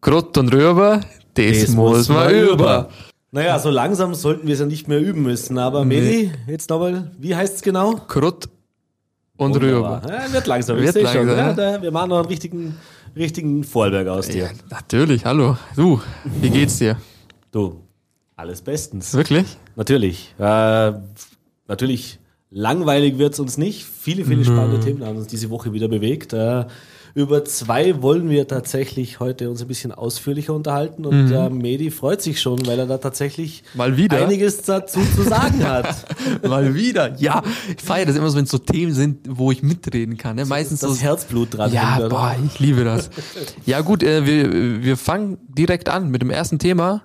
Krott und Rüber, das, Das muss man über. Naja, so langsam sollten wir es ja nicht mehr üben müssen. Aber Medi, jetzt nochmal, wie heißt es genau? Krott und Wunderbar. Rüber. Ja, wird langsam, Wird ich sehe schon. langsam, Ja, da, wir machen noch einen richtigen, richtigen Vorarlberg aus dir. Ja, natürlich, hallo. Du, wie geht's dir? Du, alles bestens. Wirklich? Natürlich. Äh, natürlich, langweilig wird's uns nicht. Viele, viele spannende Themen haben uns diese Woche wieder bewegt. Äh, über zwei wollen wir tatsächlich heute uns ein bisschen ausführlicher unterhalten und äh, Medi freut sich schon, weil er da tatsächlich Mal wieder. einiges dazu zu sagen hat. Mal wieder. Ja, ich feiere das immer so, wenn es so Themen sind, wo ich mitreden kann. Ne? Meistens Das so. Herzblut dran. Ja, oder? boah, ich liebe das. Ja gut, äh, wir, wir fangen direkt an mit dem ersten Thema.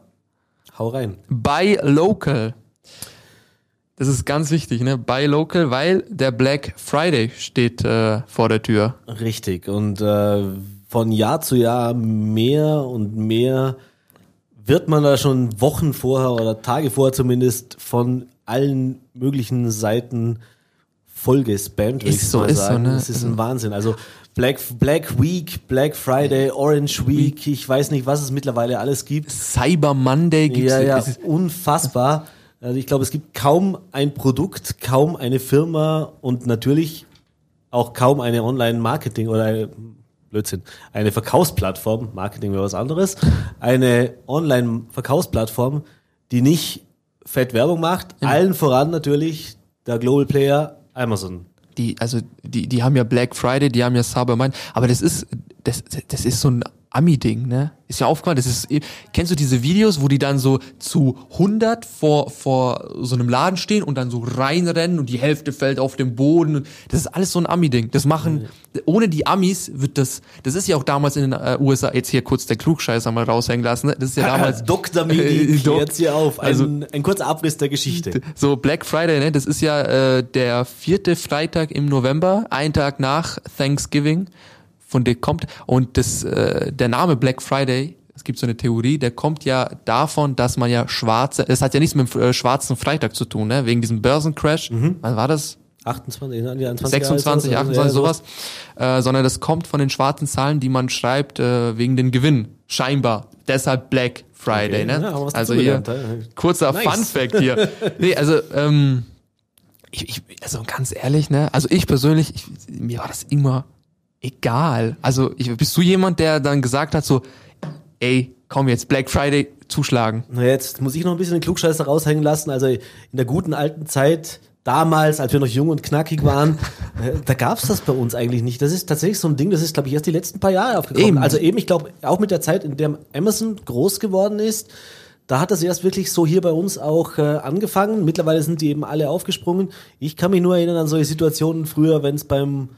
Hau rein. Buy Local. Das ist ganz wichtig, ne? Buy Local, weil der Black Friday steht äh, vor der Tür. Richtig. Und äh, von Jahr zu Jahr mehr und mehr wird man da schon Wochen vorher oder Tage vorher zumindest von allen möglichen Seiten vollgespammt, würde Ist ich so, ist so, sagen. ne? Das ist ein Wahnsinn. Also Black, Black Week, Black Friday, Orange Week, ich weiß nicht, was es mittlerweile alles gibt. Cyber Monday gibt's. Ja, ja, es ist- unfassbar. Also ich glaube, es gibt kaum ein Produkt, kaum eine Firma und natürlich auch kaum eine Online-Marketing oder eine, Blödsinn, eine Verkaufsplattform, Marketing wäre was anderes, eine Online-Verkaufsplattform, die nicht fett Werbung macht, allen voran natürlich der Global Player Amazon. die, also die, die haben ja Black Friday, die haben ja Cyber Monday, aber das ist, das, das ist so ein Ami-Ding, ne? Ist ja aufgefallen, das ist, kennst du diese Videos, wo die dann so zu 100 vor, vor so einem Laden stehen und dann so reinrennen und die Hälfte fällt auf den Boden das ist alles so ein Ami-Ding. Das machen, ohne die Amis wird das, das ist ja auch damals in den äh, USA, jetzt hier kurz der Klugscheißer mal raushängen lassen, ne? Das ist ja damals, Dr. Midi Äh, Doc- klärt hier auf. Ein, also- ein kurzer Abriss der Geschichte. So, Black Friday, ne? Das ist ja äh, der vierte Freitag im November, ein Tag nach Thanksgiving, von der kommt. Und das, äh, der Name Black Friday, es gibt so eine Theorie, der kommt ja davon, dass man ja schwarze, das hat ja nichts mit dem äh, schwarzen Freitag zu tun, ne? Wegen diesem Börsencrash. Wann war das? 28, 21, 26, Jahre, 28, sowas. Äh, sondern das kommt von den schwarzen Zahlen, die man schreibt, äh, wegen den Gewinn. Scheinbar. Deshalb Black Friday, Okay, ne? ja, also hier, dazugelernt, ja. kurzer Nice. Fun Fact hier. nee, also, ähm, ich, ich, also ganz ehrlich, ne? Also ich persönlich, ich, mir war das immer egal. Also ich, bist du jemand, der dann gesagt hat so, ey, komm jetzt Black Friday zuschlagen? Na, jetzt muss ich noch ein bisschen den Klugscheißer raushängen lassen. Also in der guten alten Zeit, damals, als wir noch jung und knackig waren, äh, da gab's das bei uns eigentlich nicht. Das ist tatsächlich so ein Ding, das ist, glaube ich, erst die letzten paar Jahre aufgekommen. Eben. Also eben, ich glaube, auch mit der Zeit, in der Amazon groß geworden ist, da hat das erst wirklich so hier bei uns auch äh, angefangen. Mittlerweile sind die eben alle aufgesprungen. Ich kann mich nur erinnern an solche Situationen früher, wenn es beim,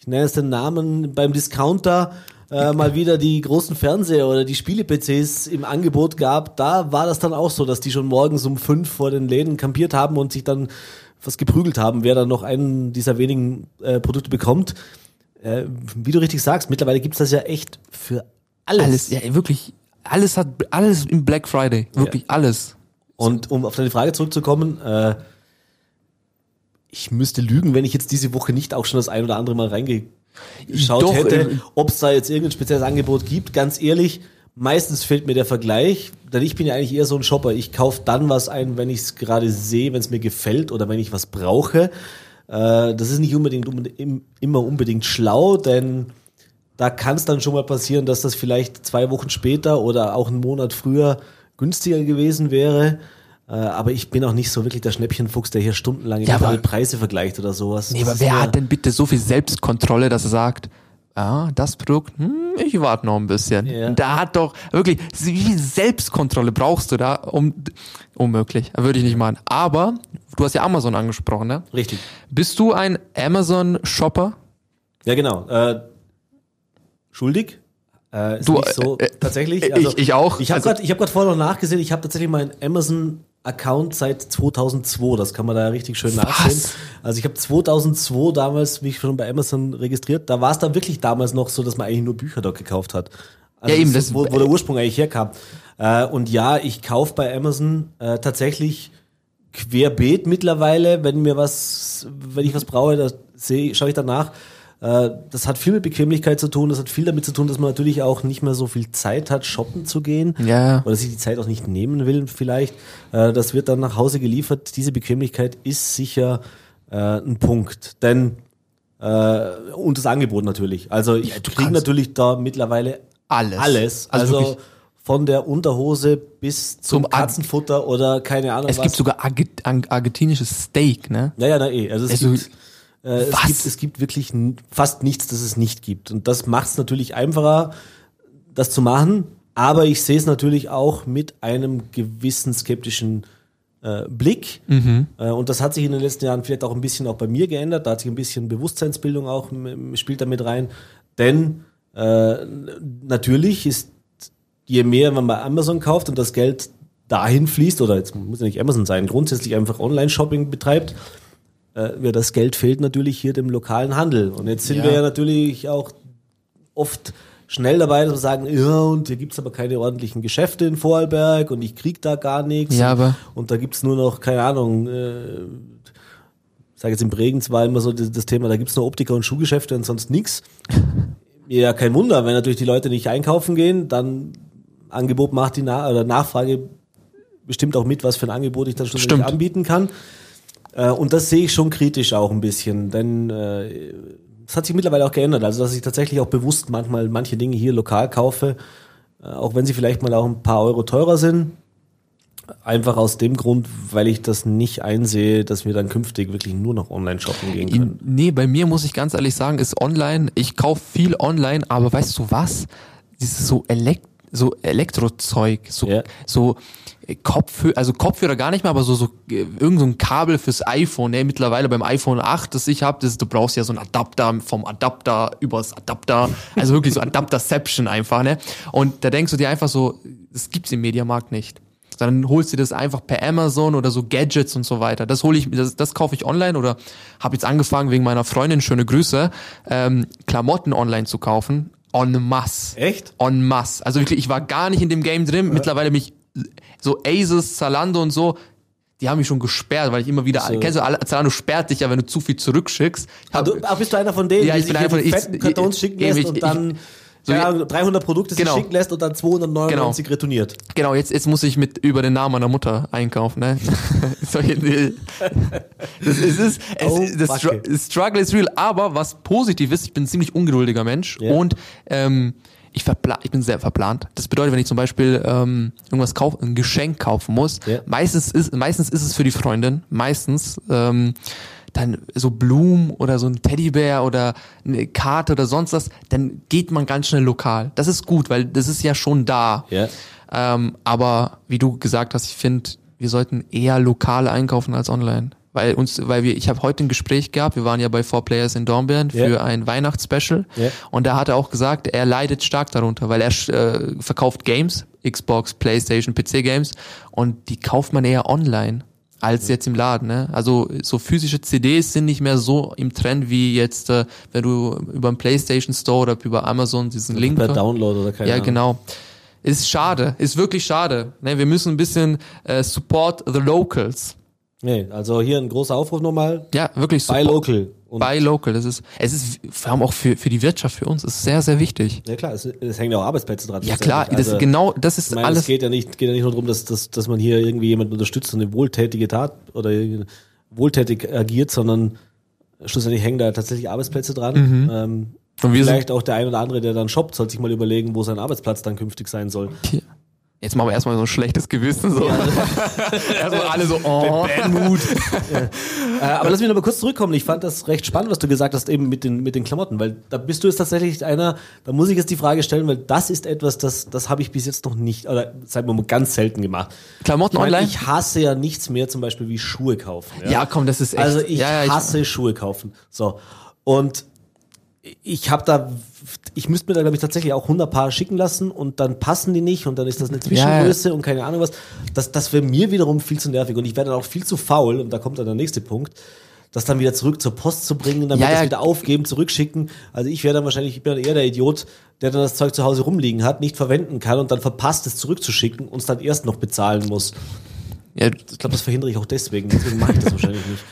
ich nenne es den Namen, beim Discounter äh, mal wieder die großen Fernseher oder die Spiele-PCs im Angebot gab. Da war das dann auch so, dass die schon morgens um fünf vor den Läden kampiert haben und sich dann was geprügelt haben, wer dann noch einen dieser wenigen äh, Produkte bekommt. Äh, wie du richtig sagst, mittlerweile gibt's das ja echt für alles. Alles, ja, wirklich, alles hat, alles im Black Friday. Wirklich alles. Und um auf deine Frage zurückzukommen, äh, ich müsste lügen, wenn ich jetzt diese Woche nicht auch schon das ein oder andere Mal reingeschaut Doch, hätte, äh, ob es da jetzt irgendein spezielles Angebot gibt. Ganz ehrlich, meistens fehlt mir der Vergleich, denn ich bin ja eigentlich eher so ein Shopper. Ich kaufe dann was ein, wenn ich es gerade sehe, wenn es mir gefällt oder wenn ich was brauche. Äh, das ist nicht unbedingt unbedingt- im- immer unbedingt schlau, denn da kann es dann schon mal passieren, dass das vielleicht zwei Wochen später oder auch einen Monat früher günstiger gewesen wäre. Äh, aber ich bin auch nicht so wirklich der Schnäppchenfuchs, der hier stundenlang Ja, aber- Preise vergleicht oder sowas. Nee, Das aber wer hat denn bitte so viel Selbstkontrolle, dass er sagt, ah, das Produkt, hm, ich warte noch ein bisschen. Ja. Da hat doch wirklich, wie viel Selbstkontrolle brauchst du da? Um, unmöglich, würde ich nicht machen. Aber du hast ja Amazon angesprochen, ne? Richtig. Bist du ein Amazon-Shopper? Ja, genau. Äh, schuldig? Äh, ist Du, so äh, äh, tatsächlich. ich- ich auch. Ich habe Also- gerade hab vorher noch nachgesehen, ich habe tatsächlich meinen Amazon-Account seit 2002. Das kann man da richtig schön nachsehen. Also ich habe 2002 damals mich schon bei Amazon registriert. Da war es dann wirklich damals noch so, dass man eigentlich nur Bücher dort gekauft hat. Also Ja, eben, das, das- wo, wo der Ursprung eigentlich herkam. Äh, und ja, ich kaufe bei Amazon äh, tatsächlich querbeet mittlerweile, wenn mir was, wenn ich was brauche, da schaue ich danach. Äh, das hat viel mit Bequemlichkeit zu tun, das hat viel damit zu tun, dass man natürlich auch nicht mehr so viel Zeit hat, shoppen zu gehen. Ja. Oder sich die Zeit auch nicht nehmen will, vielleicht. Äh, das wird dann nach Hause geliefert. Diese Bequemlichkeit ist sicher äh, ein Punkt. Denn und das Angebot natürlich. Also ich du kriege natürlich da mittlerweile Alles. alles. Also Also, von der Unterhose bis zum, Zum Katzenfutter oder keine Ahnung Es was. gibt sogar Arge- argentinisches Steak, ne? Ja, ja, na eh. Also es, Also, gibt, äh, es, gibt, es gibt wirklich fast nichts, das es nicht gibt. Und das macht es natürlich einfacher, das zu machen. Aber ich sehe es natürlich auch mit einem gewissen skeptischen äh, Blick. Äh, und das hat sich in den letzten Jahren vielleicht auch ein bisschen auch bei mir geändert. Da hat sich ein bisschen Bewusstseinsbildung auch spielt damit rein. Denn äh, natürlich ist je mehr man bei Amazon kauft und das Geld dahin fließt, oder jetzt muss ja nicht Amazon sein, grundsätzlich einfach Online-Shopping betreibt, äh, ja, das Geld fehlt natürlich hier dem lokalen Handel. Und jetzt sind Ja. wir ja natürlich auch oft schnell dabei, dass wir sagen, ja, und hier gibt's aber keine ordentlichen Geschäfte in Vorarlberg und ich krieg da gar nichts. Ja, und, aber- und da gibt's nur noch, keine Ahnung, äh, ich sage jetzt in Bregenz war immer so das, das Thema, da gibt's nur Optiker und Schuhgeschäfte und sonst nix. Ja, kein Wunder, wenn natürlich die Leute nicht einkaufen gehen, dann Angebot macht die Na oder Nachfrage bestimmt auch mit, was für ein Angebot ich dann schon anbieten kann. Äh, und das sehe ich schon kritisch auch ein bisschen, denn äh, es hat sich mittlerweile auch geändert. Also, dass ich tatsächlich auch bewusst manchmal manche Dinge hier lokal kaufe, äh, auch wenn sie vielleicht mal auch ein paar Euro teurer sind. Einfach aus dem Grund, weil ich das nicht einsehe, dass wir dann künftig wirklich nur noch online shoppen gehen können. Nee, bei mir muss ich ganz ehrlich sagen, ist online, ich kaufe viel online, aber weißt du was? Dieses so Elekt so Elektrozeug, so, Ja. so äh, Kopfhörer, also Kopfhörer gar nicht mehr, aber so, so äh, irgend so ein Kabel fürs iPhone, ne? mittlerweile beim iPhone 8, das ich habe, das, du brauchst ja so einen Adapter vom Adapter übers Adapter, also wirklich so Adapterception einfach, ne? Und da denkst du dir einfach so, das gibt's im Mediamarkt nicht. Dann holst du das einfach per Amazon oder so Gadgets und so weiter. Das hole ich, das, das kaufe ich online oder habe jetzt angefangen wegen meiner Freundin, schöne Grüße, ähm, Klamotten online zu kaufen. En masse. Echt? En masse. Also wirklich, ich war gar nicht in dem Game drin. Mittlerweile mich so Asus, Zalando und so, die haben mich schon gesperrt, weil ich immer wieder, So. kennst du, Zalando sperrt dich ja, wenn du zu viel zurückschickst. Ich Ah, hab- du, ah, bist du einer von denen, Ja, die ich bin sich einer die von- fetten ich- Kartons ich- schicken ich- lässt ich- und dann so, ja. Ahnung, 300 Produkte sich Genau. schicken lässt und dann 299 retourniert. Genau, jetzt, jetzt muss ich mit über den Namen meiner Mutter einkaufen, ne? Solche- das ist, es, es, Oh, das Struggle ist real, aber was positiv ist, ich bin ein ziemlich ungeduldiger Mensch Ja. und ähm, ich, verpla ich bin sehr verplant. Das bedeutet, wenn ich zum Beispiel ähm, irgendwas kaufen, ein Geschenk kaufen muss, Ja. meistens ist meistens ist es für die Freundin, meistens ähm, dann so Blumen oder so ein Teddybär oder eine Karte oder sonst was, dann geht man ganz schnell lokal. Das ist gut, weil das ist ja schon da. Ja. Ähm, aber wie du gesagt hast, ich finde, wir sollten eher lokal einkaufen als online. Weil uns, weil wir, ich habe heute ein Gespräch gehabt, wir waren ja bei Four Players in Dornbirn für ein Weihnachtsspecial Ja. und da hat er auch gesagt, er leidet stark darunter, weil er äh, verkauft Games, Xbox, Playstation, PC Games und die kauft man eher online als jetzt im Laden. Ne? Also so physische CDs sind nicht mehr so im Trend wie jetzt, äh, wenn du über den Playstation Store oder über Amazon diesen Link Per Download oder keine ja, Ahnung. genau. Ist schade, ist wirklich schade. Ne, wir müssen ein bisschen äh, support the locals. Nee, also hier ein großer Aufruf nochmal. Ja, wirklich Buy support- local. Und Buy local. Das ist, es ist vor allem auch für, für die Wirtschaft, für uns, ist sehr, sehr wichtig. ja klar, es, es hängen ja auch Arbeitsplätze dran. Ja klar, das Also, genau, das ist Ich meine, alles. es geht ja nicht, geht ja nicht nur darum, dass, dass, dass man hier irgendwie jemanden unterstützt und eine wohltätige Tat oder wohltätig agiert, sondern schlussendlich hängen da tatsächlich Arbeitsplätze dran. Ähm, Mhm. Und wir vielleicht auch der ein oder andere, der dann shoppt, sollte sich mal überlegen, wo sein Arbeitsplatz dann künftig sein soll. Hier. Jetzt machen wir erstmal so ein schlechtes Gewissen. So. erstmal alle so, oh. Äh, aber lass mich noch mal kurz zurückkommen. Ich fand das recht spannend, was du gesagt hast, eben mit den, mit den Klamotten, weil da bist du jetzt tatsächlich einer, da muss ich jetzt die Frage stellen, weil das ist etwas, das, das habe ich bis jetzt noch nicht, oder wir mal ganz selten gemacht. Klamotten Ich, meine, online? ich hasse ja nichts mehr, zum Beispiel wie Schuhe kaufen. ja, komm, das ist echt. Also ich ja, ja, hasse Schuhe kaufen. So. Und ich habe da, ich müsste mir da, glaube ich, tatsächlich auch 100 Paar schicken lassen und dann passen die nicht und dann ist das eine Zwischengröße und keine Ahnung was. Das, das wäre mir wiederum viel zu nervig und ich wäre dann auch viel zu faul und da kommt dann der nächste Punkt, das dann wieder zurück zur Post zu bringen, dann Ja, das ja. wieder aufgeben, zurückschicken. Also ich wäre dann wahrscheinlich, ich bin dann eher der Idiot, der dann das Zeug zu Hause rumliegen hat, nicht verwenden kann und dann verpasst es zurückzuschicken und es dann erst noch bezahlen muss. ja, Ich glaube, das verhindere ich auch deswegen, deswegen mache ich das wahrscheinlich nicht.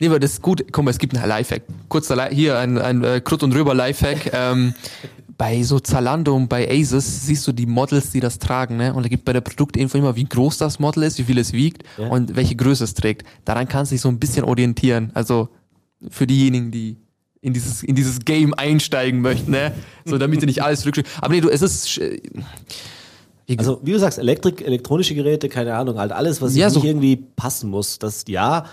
Nee, aber das ist gut. Guck mal, es gibt einen Lifehack. Kurzer Li hier ein, ein äh, Krut und Rüber Lifehack. ähm, bei so Zalando und bei Asus siehst du die Models, die das tragen, ne? Und da gibt bei der Produktinfo immer, wie groß das Model ist, wie viel es wiegt Ja. und welche Größe es trägt. Daran kannst du dich so ein bisschen orientieren. Also für diejenigen, die in dieses, in dieses Game einsteigen möchten, ne? So, damit sie nicht alles rückschlägt. Aber nee, du, es ist, äh, Also, wie du sagst, Elektrik, elektronische Geräte, keine Ahnung, halt alles, was Ja, nicht so- irgendwie passen muss, das ja.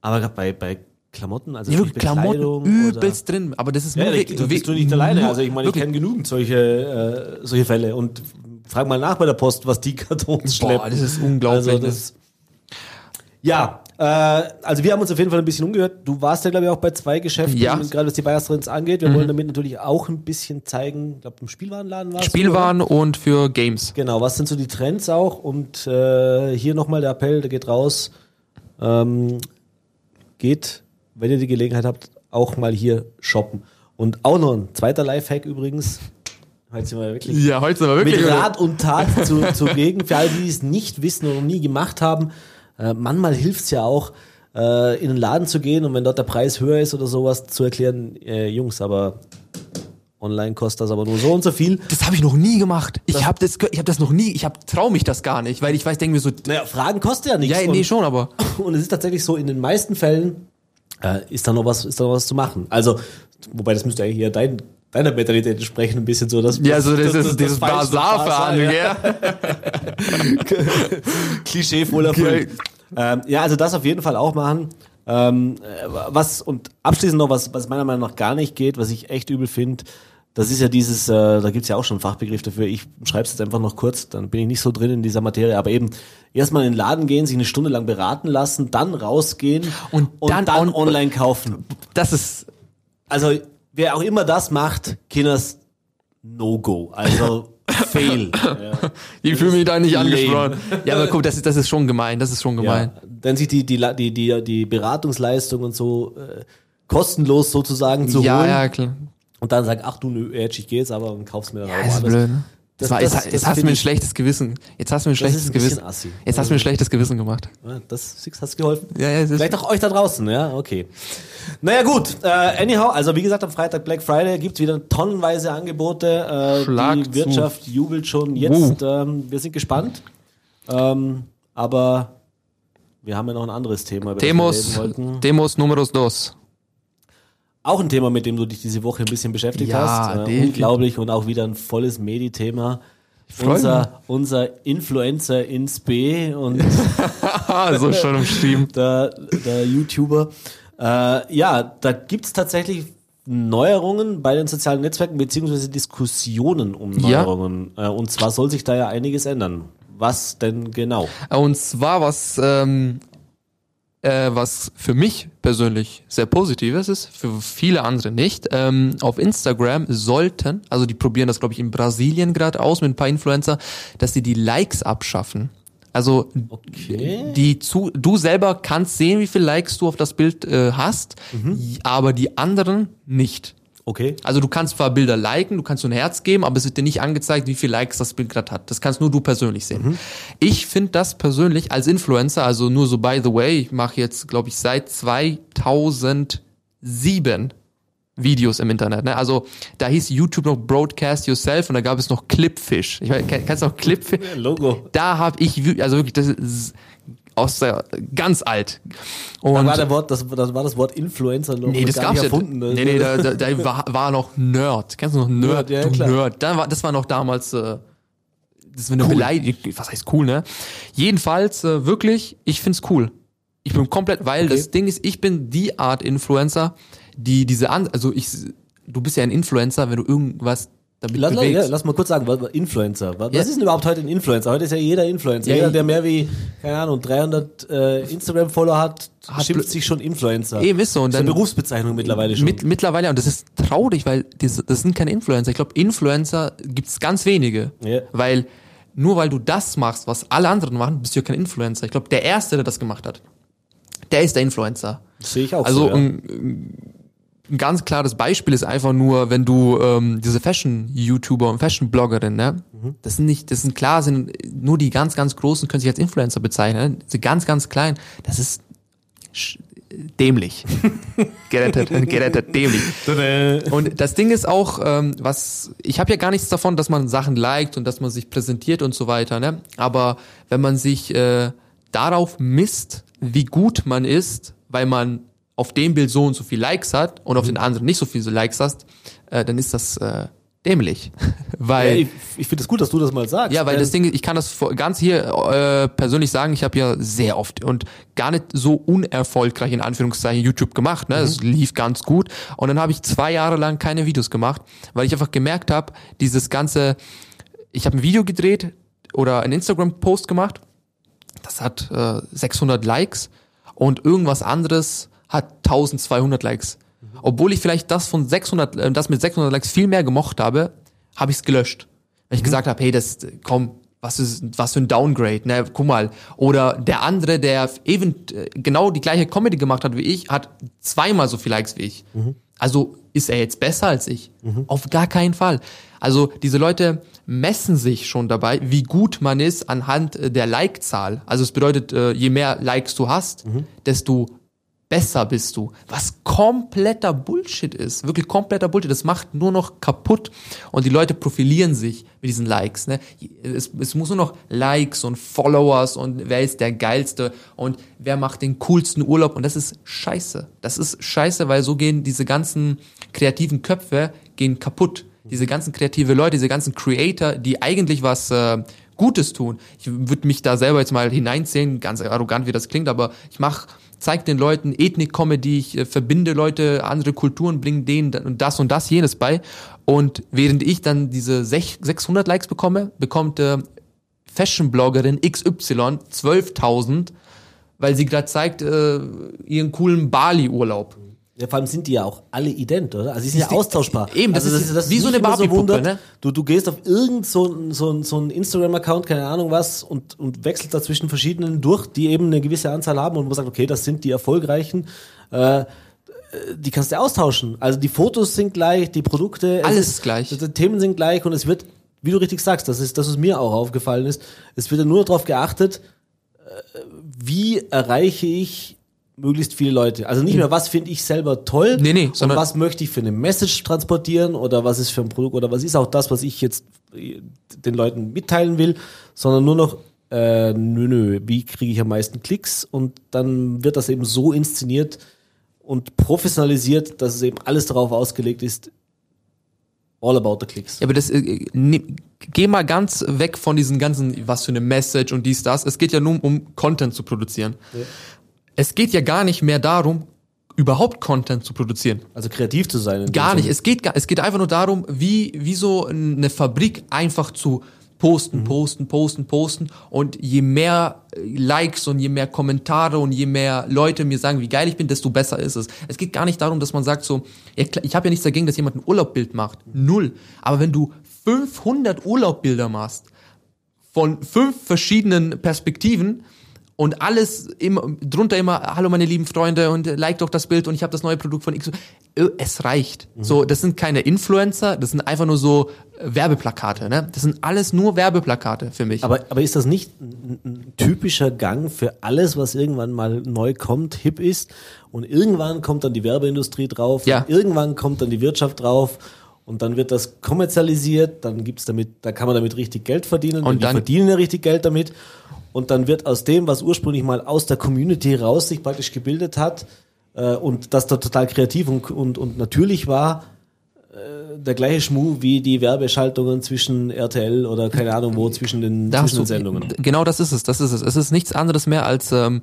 Aber gerade bei, bei Klamotten, also ja, Klamotten übelst drin. Aber das ist Ja, nur, wegen- da bist du nicht alleine. Also ich meine, ich kenne genügend solche, äh, solche Fälle und frag mal nach bei der Post, was die Kartons schleppen. Boah, das ist unglaublich. Also das, ja, äh, also wir haben uns auf jeden Fall ein bisschen umgehört. Du warst ja, glaube ich, auch bei zwei Geschäften, Ja. Mhm. gerade was die Bayerstrins angeht. Wir wollen damit natürlich auch ein bisschen zeigen, ich glaube, im Spielwarenladen war es. Spielwaren und für Games. Genau, was sind so die Trends auch? Und äh, hier nochmal der Appell, der geht raus. Ähm, geht, wenn ihr die Gelegenheit habt, auch mal hier shoppen. Und auch noch ein zweiter Lifehack übrigens. Heute sind wir wirklich Ja, heute sind wir wirklich. mit Rat und Tat zu, zugegen. Für alle, die es nicht wissen oder noch nie gemacht haben, äh, manchmal hilft es ja auch, äh, in den Laden zu gehen und wenn dort der Preis höher ist oder sowas, zu erklären, äh, Jungs, aber online kostet das aber nur so und so viel. Das habe ich noch nie gemacht. Ich habe das, ich habe das noch nie. Ich habe trau mich das gar nicht, weil ich weiß, denke mir so. Naja, Fragen kostet ja nichts. Ja, und- nee, schon, aber Und es ist tatsächlich so, in den meisten Fällen äh, ist da noch was, ist da noch was zu machen. Also, wobei das müsste eigentlich eher dein, deiner Mentalität entsprechen, ein bisschen so. Dass, ja, so das, das- ist das dieses ja. ja. Klischee voll erfüllt. Ähm, ja, also das auf jeden Fall auch machen. Ähm, äh, was und abschließend noch, was, was meiner Meinung nach gar nicht geht, was ich echt übel finde, das ist ja dieses, äh, da gibt's ja auch schon einen Fachbegriff dafür, ich schreibe es jetzt einfach noch kurz, dann bin ich nicht so drin in dieser Materie, aber eben erstmal in den Laden gehen, sich eine Stunde lang beraten lassen, dann rausgehen Und dann on- online kaufen. Das ist Also wer auch immer das macht, Kinders No-Go, also Fail. ja. Ich fühle mich da nicht lame. angesprochen. Ja, aber guck, das ist, das ist schon gemein. Das ist schon gemein. Ja, wenn sich die, die, die, die, die Beratungsleistung und so äh, kostenlos sozusagen zu Ja, holen ja, klar. Und dann sagen, ach du, Edge, ich gehe jetzt aber und kauf's mir dann Ja, auch das ist woanders. blöd. Ne? Das- Das, war, das- jetzt, das jetzt hast du mir ein schlechtes Gewissen. Jetzt hast du mir ein schlechtes ein Gewissen. assi. Jetzt hast du mir ein schlechtes Gewissen gemacht. Das Six hat's geholfen. Ja, ja, Vielleicht auch euch da draußen, ja, okay. Naja gut, äh, anyhow, also wie gesagt, am Freitag Black Friday gibt's wieder tonnenweise Angebote. Äh, Schlag die zu. Wirtschaft jubelt schon jetzt. Ähm, wir sind gespannt. Ähm, aber wir haben ja noch ein anderes Thema, über Demos. Demos numeros dos. Auch ein Thema, mit dem du dich diese Woche ein bisschen beschäftigt Ja, hast. Äh, unglaublich und auch wieder ein volles Medi-Thema. Unser, unser Influencer ins B und so schon umschrieben. der, der YouTuber. Äh, ja, da gibt's tatsächlich Neuerungen bei den sozialen Netzwerken beziehungsweise Diskussionen um Ja. Neuerungen. Äh, und zwar soll sich da ja einiges ändern. Was denn genau? Und zwar was, ähm, äh, was für mich persönlich sehr positives ist, für viele andere nicht. Ähm, auf Instagram sollten, also die probieren das glaube ich in Brasilien gerade aus mit ein paar Influencer, dass sie die Likes abschaffen. Also Okay. die zu, du selber kannst sehen, wie viele Likes du auf das Bild äh, hast, aber die anderen nicht. Okay. Also du kannst zwar Bilder liken, du kannst so ein Herz geben, aber es wird dir nicht angezeigt, wie viel Likes das Bild gerade hat. Das kannst nur du persönlich sehen. Ich finde das persönlich als Influencer, also nur so by the way, ich mache jetzt, glaube ich, seit 2007 Videos im Internet. Ne? Also da hieß YouTube noch Broadcast Yourself und da gab es noch Clipfish. Ich weiß, kenn- kennst du noch Clipfish? Logo. Da habe ich, also wirklich, das ist aus der, ganz alt. Und Da war, der Wort, das, das war das Wort Influencer noch Nee, das gab's nicht ja. erfunden. ne? Nee, nee, da, da, da war, war noch Nerd. Kennst du noch Nerd? Nerd, ja, du klar. Nerd. Da war, das war noch damals, äh, das war eine Beleidigung. Was heißt cool, ne? Jedenfalls, äh, wirklich, ich find's cool. Ich bin komplett, weil Okay. das Ding ist, ich bin die Art Influencer, die diese an, also ich, du bist ja ein Influencer, wenn du irgendwas damit Lass, bewegst. ja, lass mal kurz sagen, was, Influencer. Was, Ja. was ist denn überhaupt heute ein Influencer? Heute ist ja jeder Influencer. Ja, jeder, der mehr wie, keine Ahnung, 300 äh, Instagram-Follower hat, Hat schimpft sich schon Influencer. Eben ist so. Und das ist eine Berufsbezeichnung mittlerweile schon. mit, mittlerweile, und das ist traurig, weil das, das sind keine Influencer. Ich glaube, Influencer gibt's ganz wenige. Ja. Weil nur weil du das machst, was alle anderen machen, bist du ja kein Influencer. Ich glaube, der Erste, der das gemacht hat, der ist der Influencer. Das sehe ich auch Also so, ja. ein, ein ganz klares Beispiel ist einfach nur, wenn du ähm, diese Fashion-YouTuber und Fashion-Bloggerin, ne? Mhm. Das sind nicht, das sind klar, sind nur die ganz, ganz großen können sich als Influencer bezeichnen. Ne? Die ganz, ganz kleinen, das ist sch- dämlich. gerettet, gerettet, dämlich. Und das Ding ist auch, ähm, was ich habe ja gar nichts davon, dass man Sachen liked und dass man sich präsentiert und so weiter. Ne? Aber wenn man sich äh, darauf misst, wie gut man ist, weil man auf dem Bild so und so viel Likes hat und auf den anderen nicht so viele Likes hast, äh, dann ist das äh, dämlich. weil Ja, ich ich finde es gut, dass du das mal sagst. ja, weil Ähm, das Ding, ich kann das ganz hier äh, persönlich sagen, ich habe ja sehr oft und gar nicht so unerfolgreich in Anführungszeichen YouTube gemacht. Ne? Es lief ganz gut und dann habe ich zwei Jahre lang keine Videos gemacht, weil ich einfach gemerkt habe, dieses ganze, ich habe ein Video gedreht oder einen Instagram-Post gemacht, das hat äh, 600 Likes und irgendwas anderes hat 1200 Likes. Obwohl ich vielleicht das von 600, äh, das mit 600 Likes viel mehr gemocht habe, habe ich es gelöscht. Weil ich gesagt habe, hey, das, komm, was ist, was für ein Downgrade, ne, guck mal. Oder der andere, der eben äh, genau die gleiche Comedy gemacht hat wie ich, hat zweimal so viel Likes wie ich. Also ist er jetzt besser als ich? Auf gar keinen Fall. Also diese Leute messen sich schon dabei, wie gut man ist anhand äh, der Like-Zahl. Also es bedeutet, je mehr Likes du hast, desto besser bist du. Was kompletter Bullshit ist. Wirklich kompletter Bullshit. Das macht nur noch kaputt. Und die Leute profilieren sich mit diesen Likes. Ne? Es, es muss nur noch Likes und Followers und wer ist der geilste und wer macht den coolsten Urlaub. Und das ist scheiße. Das ist scheiße, weil so gehen diese ganzen kreativen Köpfe gehen kaputt. Diese ganzen kreative Leute, diese ganzen Creator, die eigentlich was äh, Gutes tun. Ich würde mich da selber jetzt mal hineinzählen, ganz arrogant wie das klingt, aber ich mache zeig den Leuten Ethnik-Comedy, ich äh, verbinde Leute, andere Kulturen, bringe denen und das und das, jenes bei. Und während ich dann diese sech- 600 Likes bekomme, bekommt äh, Fashion-Bloggerin XY 12.000, weil sie gerade zeigt äh, ihren coolen Bali-Urlaub. Ja, vor allem sind die ja auch alle ident, oder? Also die sind ja austauschbar. eben, das also ist wie mich so eine Barbie-Puppe, wundert. ne? Du, du gehst auf irgend so, ein- so, so ein Instagram-Account, keine Ahnung was, und, und wechselst da zwischen verschiedenen durch, die eben eine gewisse Anzahl haben und man sagt, okay, das sind die erfolgreichen. Äh, die kannst du austauschen. Also die Fotos sind gleich, die Produkte, es Alles ist gleich. Die Themen sind gleich und es wird, wie du richtig sagst, das ist, das ist mir auch aufgefallen ist, es wird ja nur darauf geachtet, äh, wie erreiche ich möglichst viele Leute. Also nicht mehr, was finde ich selber toll, Nee, nee, sondern- was möchte ich für eine Message transportieren oder was ist für ein Produkt oder was ist auch das, was ich jetzt äh, den Leuten mitteilen will, sondern nur noch, äh, nö, nö, wie kriege ich am meisten Klicks und dann wird das eben so inszeniert und professionalisiert, dass es eben alles darauf ausgelegt ist, all about the clicks. Ja, aber das, äh, ne, geh mal ganz weg von diesen ganzen, was für eine Message und dies, das. Es geht ja nur um Content zu produzieren. Es geht ja gar nicht mehr darum, überhaupt Content zu produzieren. Also kreativ zu sein. Gar nicht. Sinne. Es geht, es geht einfach nur darum, wie, wie so eine Fabrik einfach zu posten, posten, posten, posten. Und je mehr äh, Likes und je mehr Kommentare und je mehr Leute mir sagen, wie geil ich bin, desto besser ist es. Es geht gar nicht darum, dass man sagt so, ja, ich habe ja nichts dagegen, dass jemand ein Urlaubbild macht. Null. Aber wenn du 500 Urlaubbilder machst, von fünf verschiedenen Perspektiven und alles immer drunter immer hallo meine lieben Freunde und like doch das Bild und ich habe das neue Produkt von X. Äh, es reicht. So das sind keine Influencer das sind einfach nur so äh, Werbeplakate ne? Das sind alles nur Werbeplakate für mich. Aber, aber ist das nicht ein, typischer Gang für alles, was irgendwann mal neu kommt, hip ist? Und irgendwann kommt dann die Werbeindustrie drauf, Ja. irgendwann kommt dann die Wirtschaft drauf und dann wird das kommerzialisiert, dann gibt's damit, da kann man damit richtig Geld verdienen Und dann- verdienen ja richtig Geld damit und dann wird aus dem, was ursprünglich mal aus der Community raus sich praktisch gebildet hat äh, und das da total kreativ und, und, und natürlich war, äh, der gleiche Schmuh wie die Werbeschaltungen zwischen RTL oder keine Ahnung wo, zwischen den, Da zwischen den du- Sendungen. Genau das ist es, das ist es. Es ist nichts anderes mehr als ähm,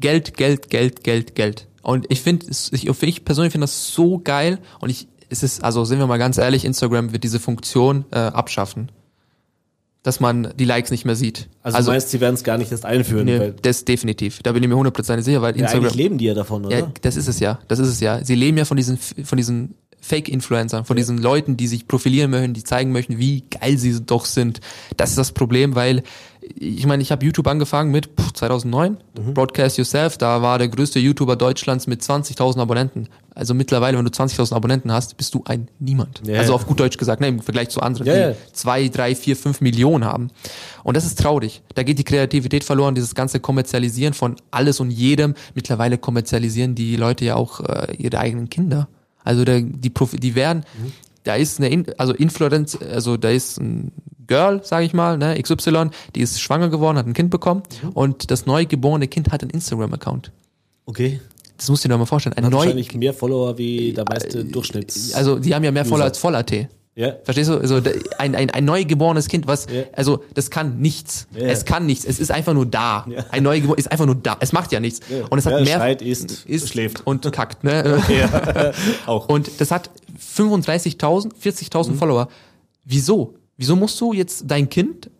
Geld, Geld, Geld, Geld, Geld. Und ich finde, ich, ich persönlich finde das so geil und ich, es ist, also sind wir mal ganz ehrlich, Instagram wird diese Funktion äh, abschaffen. Dass man die Likes nicht mehr sieht. Also, du meinst, sie werden es gar nicht erst einführen, nee, das definitiv. Da bin ich mir hundertprozentig sicher, weil ja, Instagram. eigentlich leben die ja davon, oder? Ja, das ist es ja. Das ist es ja. Sie leben ja von diesen, von diesen Fake-Influencern, von diesen Leuten, die sich profilieren möchten, die zeigen möchten, wie geil sie doch sind. Das ist das Problem, weil ich meine, ich habe YouTube angefangen mit pff, 2009, Mhm. Broadcast Yourself, da war der größte YouTuber Deutschlands mit 20.000 Abonnenten. Also mittlerweile, wenn du 20.000 Abonnenten hast, bist du ein Niemand. Ja, also auf gut Deutsch gesagt, ne, im Vergleich zu anderen, Ja, die zwei, drei, vier, fünf Millionen haben. Und das ist traurig. Da geht die Kreativität verloren, dieses ganze Kommerzialisieren von alles und jedem. Mittlerweile kommerzialisieren die Leute ja auch äh, ihre eigenen Kinder. Also der, die, Profi die werden, Mhm. da ist eine, In also Influenz, also da ist ein Girl, sage ich mal, ne, XY, die ist schwanger geworden, hat ein Kind bekommen Mhm. und das neugeborene Kind hat einen Instagram-Account. Okay. Das musst du dir mal vorstellen. Ein Hat neu, wahrscheinlich mehr Follower wie der meiste Durchschnitts. also die haben ja mehr Follower als Voll.at. ja. Verstehst du? Also ein, ein, ein neugeborenes Kind, was, Ja. also das kann nichts. Ja. Es kann nichts. Es ist einfach nur da. Ja. Ein neugeboren ist einfach nur da. Es macht ja nichts. Und es hat mehr. schreit, isst, schläft. und kackt. Ne? ja. Auch. Und das hat 35.000, 40.000 Mhm. Follower. Wieso? Wieso musst du jetzt dein Kind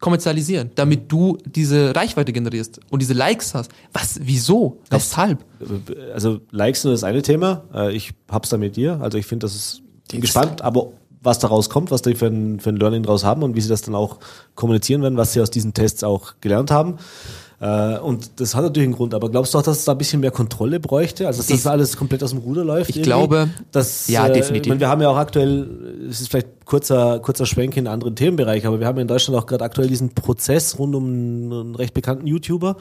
kommerzialisieren, damit du diese Reichweite generierst und diese Likes hast? Was? Wieso? Weshalb? also Likes sind das eine Thema. Äh, Ich hab's da mit dir. Also ich finde, das ist bin gespannt, aber was daraus kommt, was die für ein, für ein Learning daraus haben und wie sie das dann auch kommunizieren werden, was sie aus diesen Tests auch gelernt haben. Äh, Und das hat natürlich einen Grund, aber glaubst du auch, dass es da ein bisschen mehr Kontrolle bräuchte? Also dass das alles komplett aus dem Ruder läuft? Ich irgendwie? glaube, dass, ja, äh, definitiv. Meine, wir haben ja auch aktuell, es ist vielleicht kurzer, kurzer Schwenk in einen anderen Themenbereich, aber wir haben ja in Deutschland auch gerade aktuell diesen Prozess rund um einen recht bekannten YouTuber,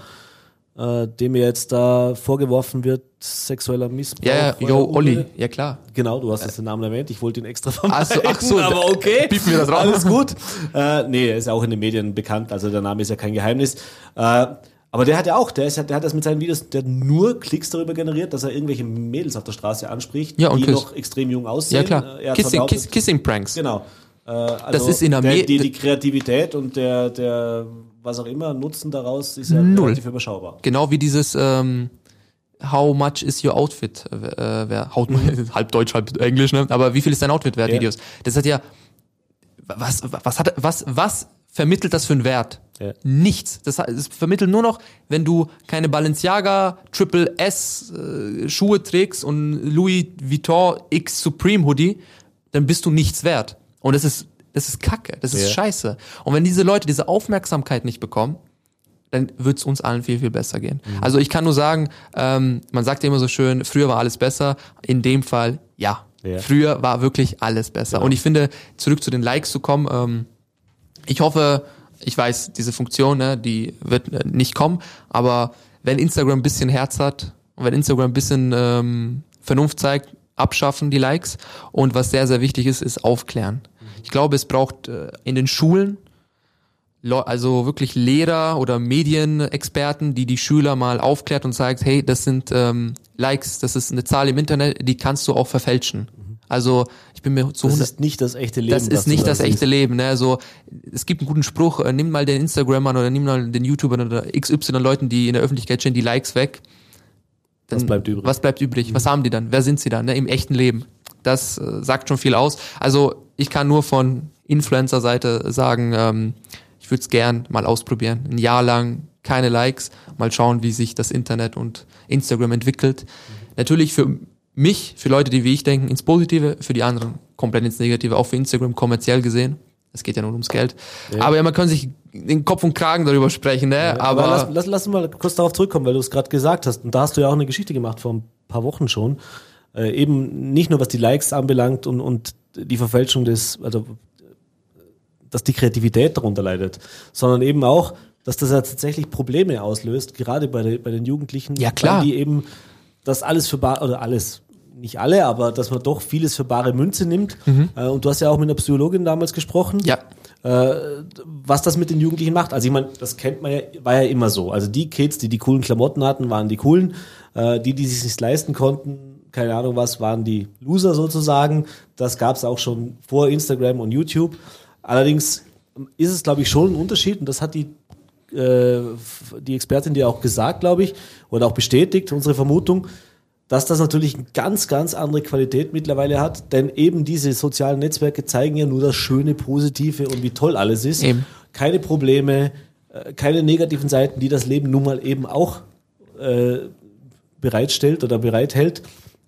äh, dem ja jetzt da vorgeworfen wird, sexueller Missbrauch. Ja, ja, yo, Olli, ja klar. Genau, du hast jetzt den Namen erwähnt, ich wollte ihn extra Ach so, vermeiden, ach so, aber okay. piepen wir das raus. Alles gut. Äh, nee, er ist ja auch in den Medien bekannt, also der Name ist ja kein Geheimnis. Äh, aber der hat ja auch, der, ist, der hat das mit seinen Videos, der hat nur Klicks darüber generiert, dass er irgendwelche Mädels auf der Straße anspricht, Ja, und die küsst. noch extrem jung aussehen. Ja klar. Äh, Kissing, kiss, Kissing Pranks. Genau. Äh, also Das ist in der, Amer- die, die Kreativität und der, der, was auch immer, Nutzen daraus ist ja Null. relativ überschaubar. Genau wie dieses ähm, How much is your outfit? Äh, wer, haut, halb Deutsch, halb Englisch, ne? Aber wie viel ist dein Outfit wert? Ja. Videos. Das hat ja was was hat was was vermittelt das für einen Wert? Ja. Nichts. Das, es vermittelt nur noch, wenn du keine Balenciaga Triple S äh, Schuhe trägst und Louis Vuitton X Supreme Hoodie, dann bist du nichts wert. Und das ist das ist Kacke, das ist Ja. scheiße. Und wenn diese Leute diese Aufmerksamkeit nicht bekommen, dann wird es uns allen viel, viel besser gehen. Mhm. Also ich kann nur sagen, ähm, man sagt ja immer so schön, früher war alles besser. In dem Fall, ja. Ja. Früher war wirklich alles besser. Genau. Und ich finde, zurück zu den Likes zu kommen, ähm, ich hoffe, ich weiß, diese Funktion, ne, die wird äh, nicht kommen, aber wenn Instagram ein bisschen Herz hat und wenn Instagram ein bisschen ähm, Vernunft zeigt, abschaffen die Likes. Und was sehr, sehr wichtig ist, ist aufklären. Ich glaube, es braucht äh, in den Schulen also wirklich Lehrer oder Medienexperten, die die Schüler mal aufklärt und sagt, hey, das sind ähm, Likes, das ist eine Zahl im Internet, die kannst du auch verfälschen. Also ich bin mir zu Das 100 ist nicht das echte Leben. das ist nicht da das echte. Leben. Ne? Also, es gibt einen guten Spruch, äh, nimm mal den Instagramern oder nimm mal den YouTubern oder XY Leuten, die in der Öffentlichkeit stehen, die Likes weg. Dann, Was bleibt übrig? Mhm. Was bleibt übrig? Was haben die dann? Wer sind sie dann ne? im echten Leben? Das äh, sagt schon viel aus. Also ich kann nur von Influencer-Seite sagen, ähm, ich würde es gern mal ausprobieren. Ein Jahr lang keine Likes, mal schauen, wie sich das Internet und Instagram entwickelt. Mhm. Natürlich für mich, für Leute, die wie ich denken, ins Positive, für die anderen komplett ins Negative, auch für Instagram kommerziell gesehen. Es geht ja nur ums Geld. Aber ja, man kann sich den Kopf und Kragen darüber sprechen, ne? Aber, aber, lass, lass, lass uns mal kurz darauf zurückkommen, weil du es gerade gesagt hast. Und da hast du ja auch eine Geschichte gemacht vor ein paar Wochen schon. Äh, eben nicht nur was die Likes anbelangt und, und die Verfälschung des, also dass die Kreativität darunter leidet, sondern eben auch, dass das ja tatsächlich Probleme auslöst, gerade bei, den- bei den Jugendlichen, Ja, klar. die eben das alles für bar, oder alles, nicht alle, aber dass man doch vieles für bare Münze nimmt. Äh, Und du hast ja auch mit einer Psychologin damals gesprochen Mhm. ja, was das mit den Jugendlichen macht. Also ich meine, das kennt man ja, war ja immer so. Also die Kids, die die coolen Klamotten hatten, waren die coolen. Äh, die, die sich nicht leisten konnten, keine Ahnung was, waren die Loser sozusagen. Das gab es auch schon vor Instagram und YouTube. Allerdings ist es, glaube ich, schon ein Unterschied und das hat die äh, die Expertin dir auch gesagt, glaube ich, oder auch bestätigt, unsere Vermutung, dass das natürlich eine ganz, ganz andere Qualität mittlerweile hat, denn eben diese sozialen Netzwerke zeigen ja nur das Schöne, Positive und wie toll alles ist. Eben. Keine Probleme, äh, keine negativen Seiten, die das Leben nun mal eben auch äh, bereitstellt oder bereithält.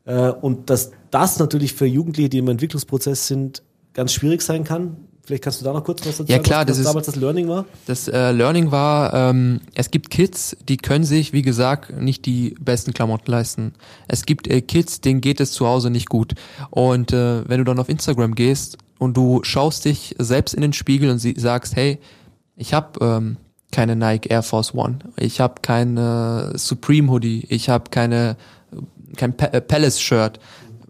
Äh, und dass das natürlich für Jugendliche, die im Entwicklungsprozess sind, ganz schwierig sein kann. Vielleicht kannst du da noch kurz was dazu Ja, klar, was, das ist- damals das Learning war. Das äh, Learning war, ähm, es gibt Kids, die können sich, wie gesagt, nicht die besten Klamotten leisten. Es gibt äh, Kids, denen geht es zu Hause nicht gut. Und äh, wenn du dann auf Instagram gehst und du schaust dich selbst in den Spiegel und sie sagst, hey, ich habe ähm, keine Nike Air Force One, ich habe keine Supreme Hoodie, ich habe keine kein Pa- äh, Palace Shirt.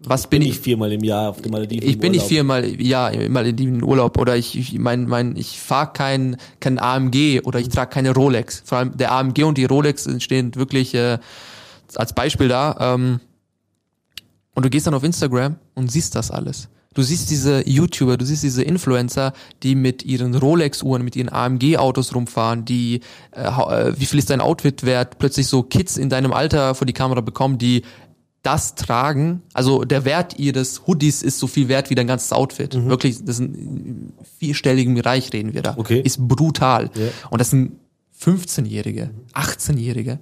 Was bin Bin ich? viermal im Jahr auf dem Malediven. Ich im bin nicht viermal, ja, immer in den Urlaub oder ich, ich mein, mein, ich fahre kein, kein AMG oder ich trage keine Rolex. Vor allem der AMG und die Rolex stehen wirklich äh, als Beispiel da. Ähm, und du gehst dann auf Instagram und siehst das alles. Du siehst diese YouTuber, du siehst diese Influencer, die mit ihren Rolex-Uhren, mit ihren AMG-Autos rumfahren, die, äh, äh, wie viel ist dein Outfit wert, plötzlich so Kids in deinem Alter vor die Kamera bekommen, die das tragen, also der Wert ihres Hoodies ist so viel wert wie dein ganzes Outfit. Wirklich, das ist ein vierstelligen Bereich reden wir da. Okay. Ist brutal. Ja. Und das sind 15-Jährige, 18-Jährige.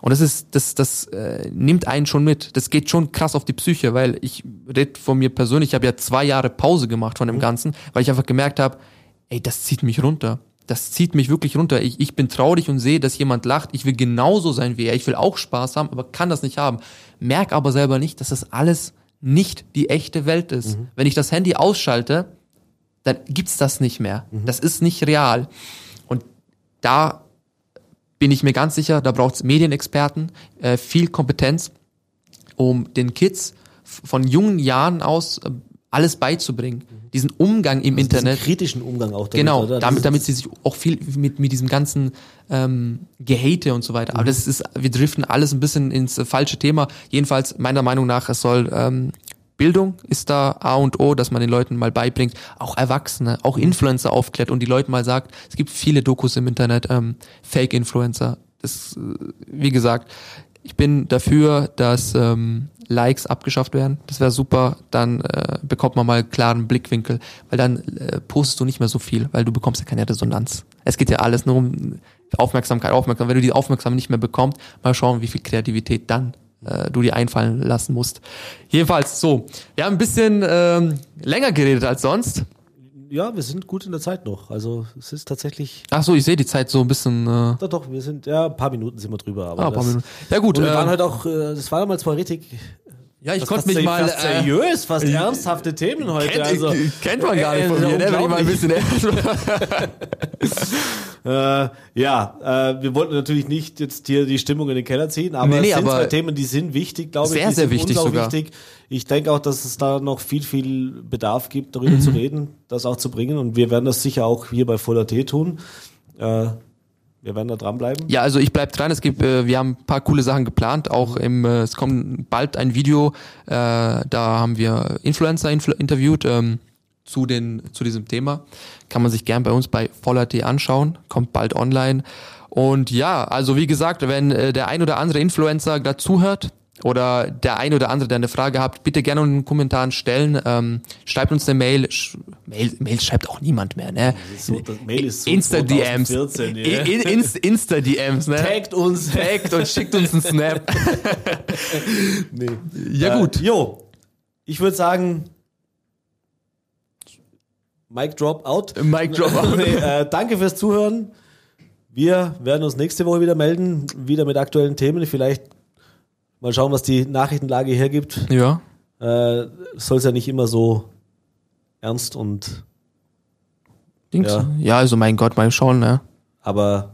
Und das ist, das, das äh, nimmt einen schon mit. Das geht schon krass auf die Psyche, weil ich rede von mir persönlich, ich habe ja zwei Jahre Pause gemacht von dem Ganzen, weil ich einfach gemerkt habe, ey, das zieht mich runter. Das zieht mich wirklich runter. Ich, ich bin traurig und sehe, dass jemand lacht. Ich will genauso sein wie er. Ich will auch Spaß haben, aber kann das nicht haben. Merk aber selber nicht, dass das alles nicht die echte Welt ist. Wenn ich das Handy ausschalte, dann gibt's das nicht mehr. Das ist nicht real. Und da bin ich mir ganz sicher, da braucht's Medienexperten, äh, viel Kompetenz, um den Kids von jungen Jahren aus äh, alles beizubringen. Diesen Umgang im Also diesen Internet. kritischen Umgang auch damit, Genau, oder? damit, damit sie sich auch viel mit, mit diesem ganzen ähm, Gehate und so weiter. Aber das ist, wir driften alles ein bisschen ins äh, falsche Thema. Jedenfalls, meiner Meinung nach, es soll ähm, Bildung ist da A und O, dass man den Leuten mal beibringt, auch Erwachsene, auch Influencer aufklärt und die Leute mal sagt, es gibt viele Dokus im Internet, ähm, Fake-Influencer. Das, äh, wie gesagt, ich bin dafür, dass ähm, Likes abgeschafft werden. Das wäre super. Dann äh, bekommt man mal klaren Blickwinkel, weil dann äh, postest du nicht mehr so viel, weil du bekommst ja keine Resonanz. Es geht ja alles nur um Aufmerksamkeit, Aufmerksamkeit. Wenn du die Aufmerksamkeit nicht mehr bekommst, mal schauen, wie viel Kreativität dann äh, du dir einfallen lassen musst. Jedenfalls so. Wir haben ein bisschen ähm, länger geredet als sonst. Ja, wir sind gut in der Zeit noch. Also es ist tatsächlich. Ach so, ich sehe die Zeit so ein bisschen. Äh, Doch, doch, wir sind, ja, ein paar Minuten sind wir drüber. Aber ah, ein paar das, Minuten. Ja gut. Und wir waren äh, halt auch, äh, das war damals mal richtig. Ja, ich fast konnte mich mal. Fast äh, seriös, fast ernsthafte Themen heute. Kennt, also, kennt man gar nicht äh, von mir, ne? Wenn ich mal ein bisschen Äh, ja, äh, wir wollten natürlich nicht jetzt hier die Stimmung in den Keller ziehen, aber Nee, nee, es sind aber zwei Themen, die sind wichtig, glaube ich. Sehr, sehr wichtig sogar. wichtig. Ich denke auch, dass es da noch viel, viel Bedarf gibt, darüber Mhm. zu reden, das auch zu bringen. Und wir werden das sicher auch hier bei Fuller T tun. Äh, wir werden da dranbleiben. Ja, also ich bleib dran. Es gibt, äh, wir haben ein paar coole Sachen geplant. Auch im, äh, es kommt bald ein Video. Äh, da haben wir Influencer influ interviewt ähm, zu den zu diesem Thema. Kann man sich gern bei uns bei voller.t anschauen. Kommt bald online. Und ja, also wie gesagt, wenn äh, der ein oder andere Influencer dazuhört oder der ein oder andere, der eine Frage habt, bitte gerne in den Kommentaren stellen. Ähm, schreibt uns eine Mail. Sch Mail. Mail schreibt auch niemand mehr, ne? So, Mail ist so Insta-DMs. 2014, ja. In, in, Insta-DMs, ne? Taggt uns. Taggt und schickt uns einen Snap. Nee. Ja, gut. Äh, jo, ich würde sagen, Mic Drop out. Mic drop out. nee, äh, danke fürs Zuhören. Wir werden uns nächste Woche wieder melden, wieder mit aktuellen Themen. Vielleicht mal schauen, was die Nachrichtenlage hergibt. Ja. Äh, Soll es ja nicht immer so ernst und, Dings. Ja. Ja. also mein Gott, mal schauen, ne? aber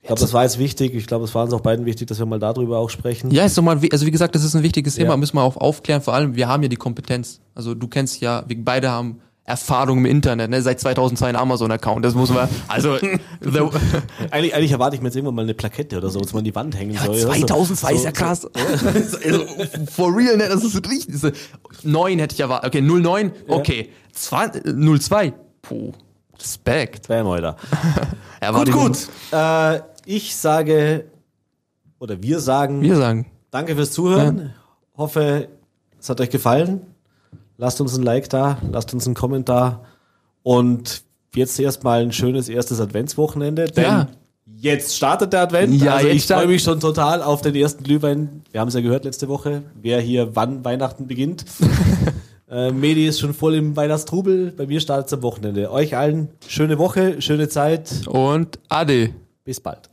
ich glaube, das war jetzt wichtig. Ich glaube, es war uns auch beiden wichtig, dass wir mal darüber auch sprechen. Ja, ist doch mal, wi- also wie gesagt, das ist ein wichtiges Thema, Ja. müssen wir auch aufklären. Vor allem, wir haben ja die Kompetenz. Also du kennst ja, wir beide haben Erfahrung im Internet, ne? Seit 2002 ein Amazon-Account. Das muss man, also, Eigentlich, eigentlich erwarte ich mir jetzt irgendwann mal eine Plakette oder so, dass man an die Wand hängen soll. 2002 ist ja krass. also, for real, ne? Das ist richtig. Das ist- 9 hätte ich erwartet. Okay, 09, okay. 20, 02, puh, Respekt. Bam, Alter. Er Gut, gut. Äh, ich sage, oder wir sagen, Wir sagen. danke fürs Zuhören. Hoffe, es hat euch gefallen. Lasst uns ein Like da, lasst uns einen Kommentar. Und jetzt erstmal ein schönes erstes Adventswochenende. Denn Ja. jetzt startet der Advent. Ja, also ich freue mich schon total auf den ersten Glühwein. Wir haben es ja gehört letzte Woche, wer hier wann Weihnachten beginnt. Äh, Medi ist schon voll im Weihnachtstrubel. Bei mir startet es am Wochenende. Euch allen schöne Woche, schöne Zeit. Und Ade. Bis bald.